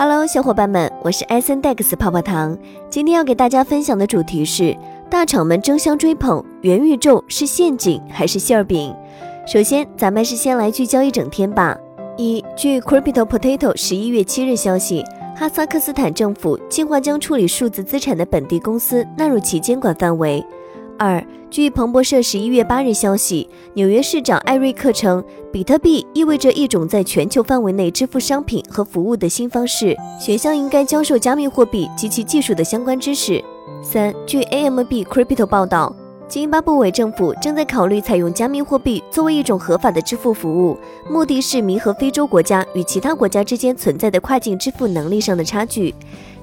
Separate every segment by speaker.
Speaker 1: Hello，小伙伴们，我是艾森 Dex 泡泡糖。今天要给大家分享的主题是：大厂们争相追捧元宇宙是陷阱还是馅饼？首先，咱们是先来聚焦一整天吧。一，据 Crypto Potato 十一月七日消息，哈萨克斯坦政府计划将处理数字资产的本地公司纳入其监管范围。二，据彭博社十一月八日消息，纽约市长艾瑞克称，比特币意味着一种在全球范围内支付商品和服务的新方式，学校应该教授加密货币及其技术的相关知识。三，据 AMB Crypto 报道，津巴布韦政府正在考虑采用加密货币作为一种合法的支付服务，目的是弥合非洲国家与其他国家之间存在的跨境支付能力上的差距。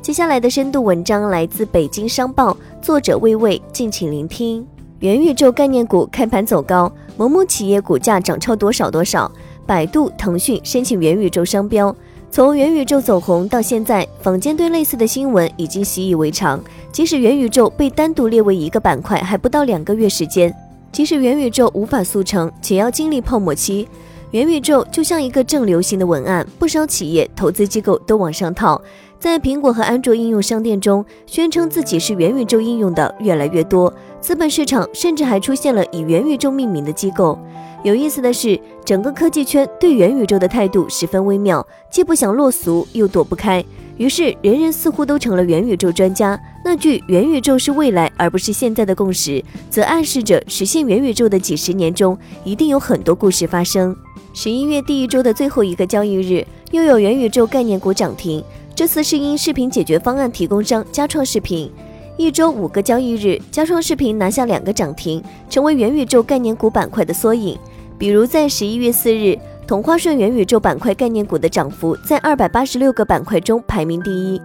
Speaker 1: 接下来的深度文章来自北京商报，作者魏魏，敬请聆听。元宇宙概念股开盘走高，某某企业股价涨超多少多少。百度、腾讯申请元宇宙商标。从元宇宙走红到现在，坊间对类似的新闻已经习以为常。即使元宇宙被单独列为一个板块，还不到两个月时间。即使元宇宙无法速成，且要经历泡沫期，元宇宙就像一个正流行的文案，不少企业、投资机构都往上套。在苹果和安卓应用商店中，宣称自己是元宇宙应用的越来越多。资本市场甚至还出现了以元宇宙命名的机构。有意思的是，整个科技圈对元宇宙的态度十分微妙，既不想落俗，又躲不开。于是，人人似乎都成了元宇宙专家。那句“元宇宙是未来，而不是现在的共识”，则暗示着实现元宇宙的几十年中，一定有很多故事发生。十一月第一周的最后一个交易日，又有元宇宙概念股涨停。这次是因视频解决方案提供商佳创视频，一周五个交易日，佳创视频拿下两个涨停，成为元宇宙概念股板块的缩影。比如在十一月四日，同花顺元宇宙板块概念股的涨幅在二百八十六个板块中排名第一，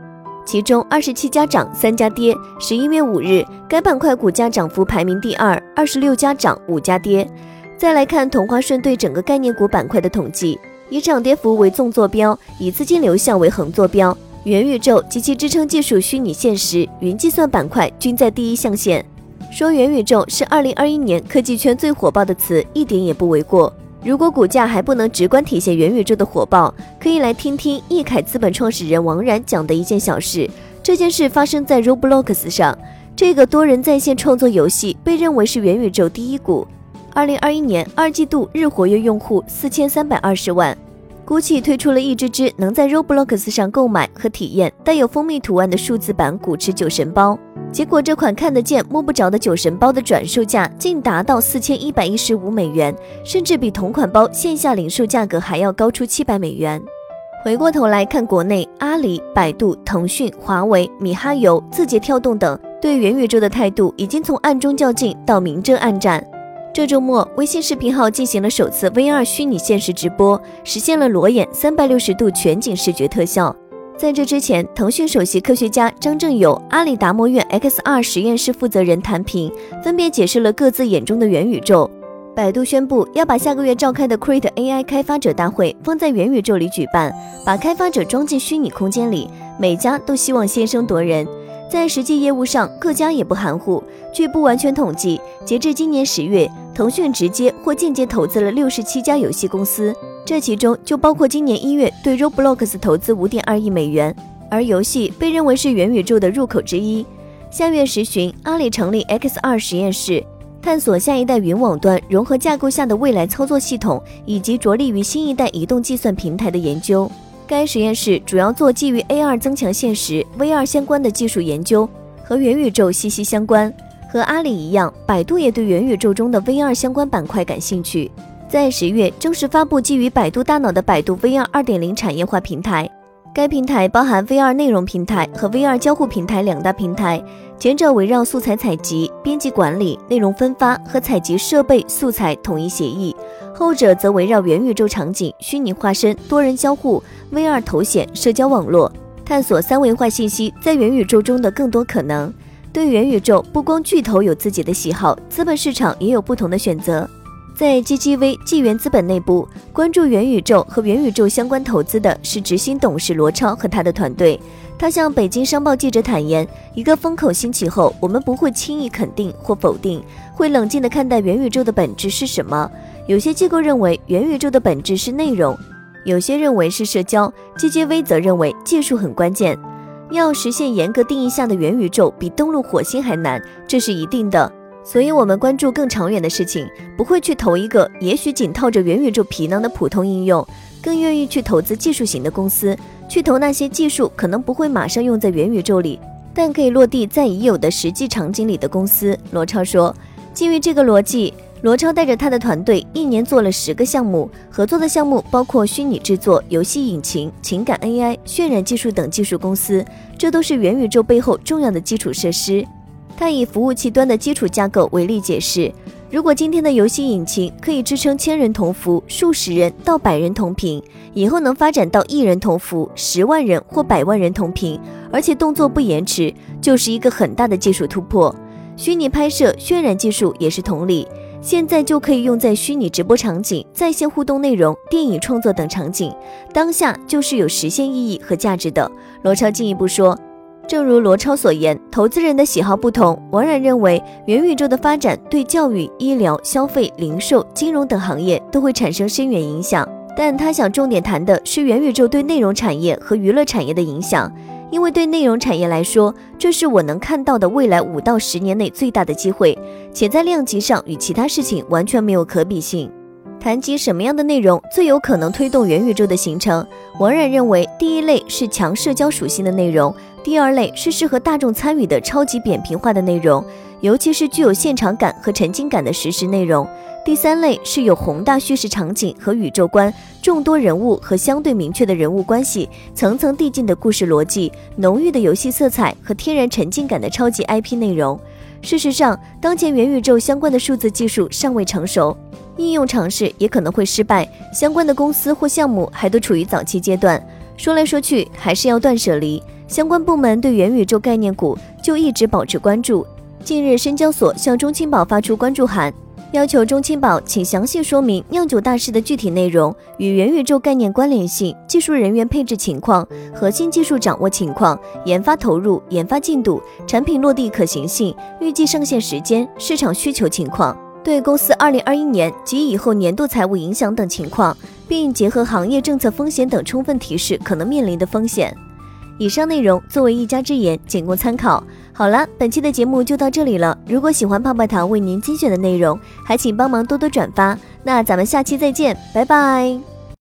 Speaker 1: 其中二十七家涨，三家跌。十一月五日，该板块股价涨幅排名第二，二十六家涨，五家跌。再来看同花顺对整个概念股板块的统计。以涨跌幅为纵坐标，以资金流向为横坐标。元宇宙及其支撑技术虚拟现实、云计算板块均在第一象限。说元宇宙是二零二一年科技圈最火爆的词，一点也不为过。如果股价还不能直观体现元宇宙的火爆，可以来听听易凯资本创始人王然讲的一件小事。这件事发生在 Roblox 上，这个多人在线创作游戏被认为是元宇宙第一股。二零二一年二季度日活跃用户四千三百二十万，GUCCI 推出了一只只能在 Roblox 上购买和体验带有蜂蜜图案的数字版古驰酒神包。结果这款看得见摸不着的酒神包的转售价竟达到四千一百一十五美元，甚至比同款包线下零售价格还要高出七百美元。回过头来看国内，阿里、百度、腾讯、华为、米哈游、字节跳动等对元宇宙的态度已经从暗中较劲到明争暗战。这周末，微信视频号进行了首次 VR 虚拟现实直播，实现了裸眼三百六十度全景视觉特效。在这之前，腾讯首席科学家张正友、阿里达摩院 XR 实验室负责人谭平分别解释了各自眼中的元宇宙。百度宣布要把下个月召开的 Create AI 开发者大会放在元宇宙里举办，把开发者装进虚拟空间里，每家都希望先声夺人。在实际业务上，各家也不含糊。据不完全统计，截至今年十月，腾讯直接或间接投资了六十七家游戏公司，这其中就包括今年一月对 Roblox 投资五点二亿美元。而游戏被认为是元宇宙的入口之一。下月十旬，阿里成立 XR 实验室，探索下一代云网端融合架构下的未来操作系统，以及着力于新一代移动计算平台的研究。该实验室主要做基于 AR 增强现实、VR 相关的技术研究，和元宇宙息息相关。和阿里一样，百度也对元宇宙中的 VR 相关板块感兴趣。在十月正式发布基于百度大脑的百度 VR 2.0产业化平台。该平台包含 VR 内容平台和 VR 交互平台两大平台，前者围绕素材采集、编辑管理、内容分发和采集设备素材统一协议。后者则围绕元宇宙场景、虚拟化身、多人交互、VR 头显、社交网络，探索三维化信息在元宇宙中的更多可能。对元宇宙，不光巨头有自己的喜好，资本市场也有不同的选择。在 GGV 纪元资本内部，关注元宇宙和元宇宙相关投资的是执行董事罗超和他的团队。他向北京商报记者坦言：“一个风口兴起后，我们不会轻易肯定或否定，会冷静地看待元宇宙的本质是什么。”有些机构认为元宇宙的本质是内容，有些认为是社交，GGV 则认为技术很关键。要实现严格定义下的元宇宙，比登陆火星还难，这是一定的。所以，我们关注更长远的事情，不会去投一个也许仅套着元宇宙皮囊的普通应用，更愿意去投资技术型的公司，去投那些技术可能不会马上用在元宇宙里，但可以落地在已有的实际场景里的公司。罗超说，基于这个逻辑。罗超带着他的团队一年做了十个项目，合作的项目包括虚拟制作、游戏引擎、情感 AI、渲染技术等技术公司，这都是元宇宙背后重要的基础设施。他以服务器端的基础架构为例解释：如果今天的游戏引擎可以支撑千人同服、数十人到百人同屏，以后能发展到一人同服、十万人或百万人同屏，而且动作不延迟，就是一个很大的技术突破。虚拟拍摄、渲染技术也是同理。现在就可以用在虚拟直播场景、在线互动内容、电影创作等场景，当下就是有实现意义和价值的。罗超进一步说，正如罗超所言，投资人的喜好不同。王冉认为，元宇宙的发展对教育、医疗、消费、零售、金融等行业都会产生深远影响，但他想重点谈的是元宇宙对内容产业和娱乐产业的影响。因为对内容产业来说，这是我能看到的未来五到十年内最大的机会，且在量级上与其他事情完全没有可比性。谈及什么样的内容最有可能推动元宇宙的形成，王冉认为，第一类是强社交属性的内容，第二类是适合大众参与的超级扁平化的内容，尤其是具有现场感和沉浸感的实时内容。第三类是有宏大叙事场景和宇宙观、众多人物和相对明确的人物关系、层层递进的故事逻辑、浓郁的游戏色彩和天然沉浸感的超级 IP 内容。事实上，当前元宇宙相关的数字技术尚未成熟，应用尝试也可能会失败，相关的公司或项目还都处于早期阶段。说来说去，还是要断舍离。相关部门对元宇宙概念股就一直保持关注。近日，深交所向中青宝发出关注函。要求中青宝请详细说明酿酒大师的具体内容与元宇宙概念关联性、技术人员配置情况、核心技术掌握情况、研发投入、研发进度、产品落地可行性、预计上线时间、市场需求情况，对公司二零二一年及以后年度财务影响等情况，并结合行业政策风险等，充分提示可能面临的风险。以上内容作为一家之言，仅供参考。好了，本期的节目就到这里了。如果喜欢泡泡糖为您精选的内容，还请帮忙多多转发。那咱们下期再见，拜拜。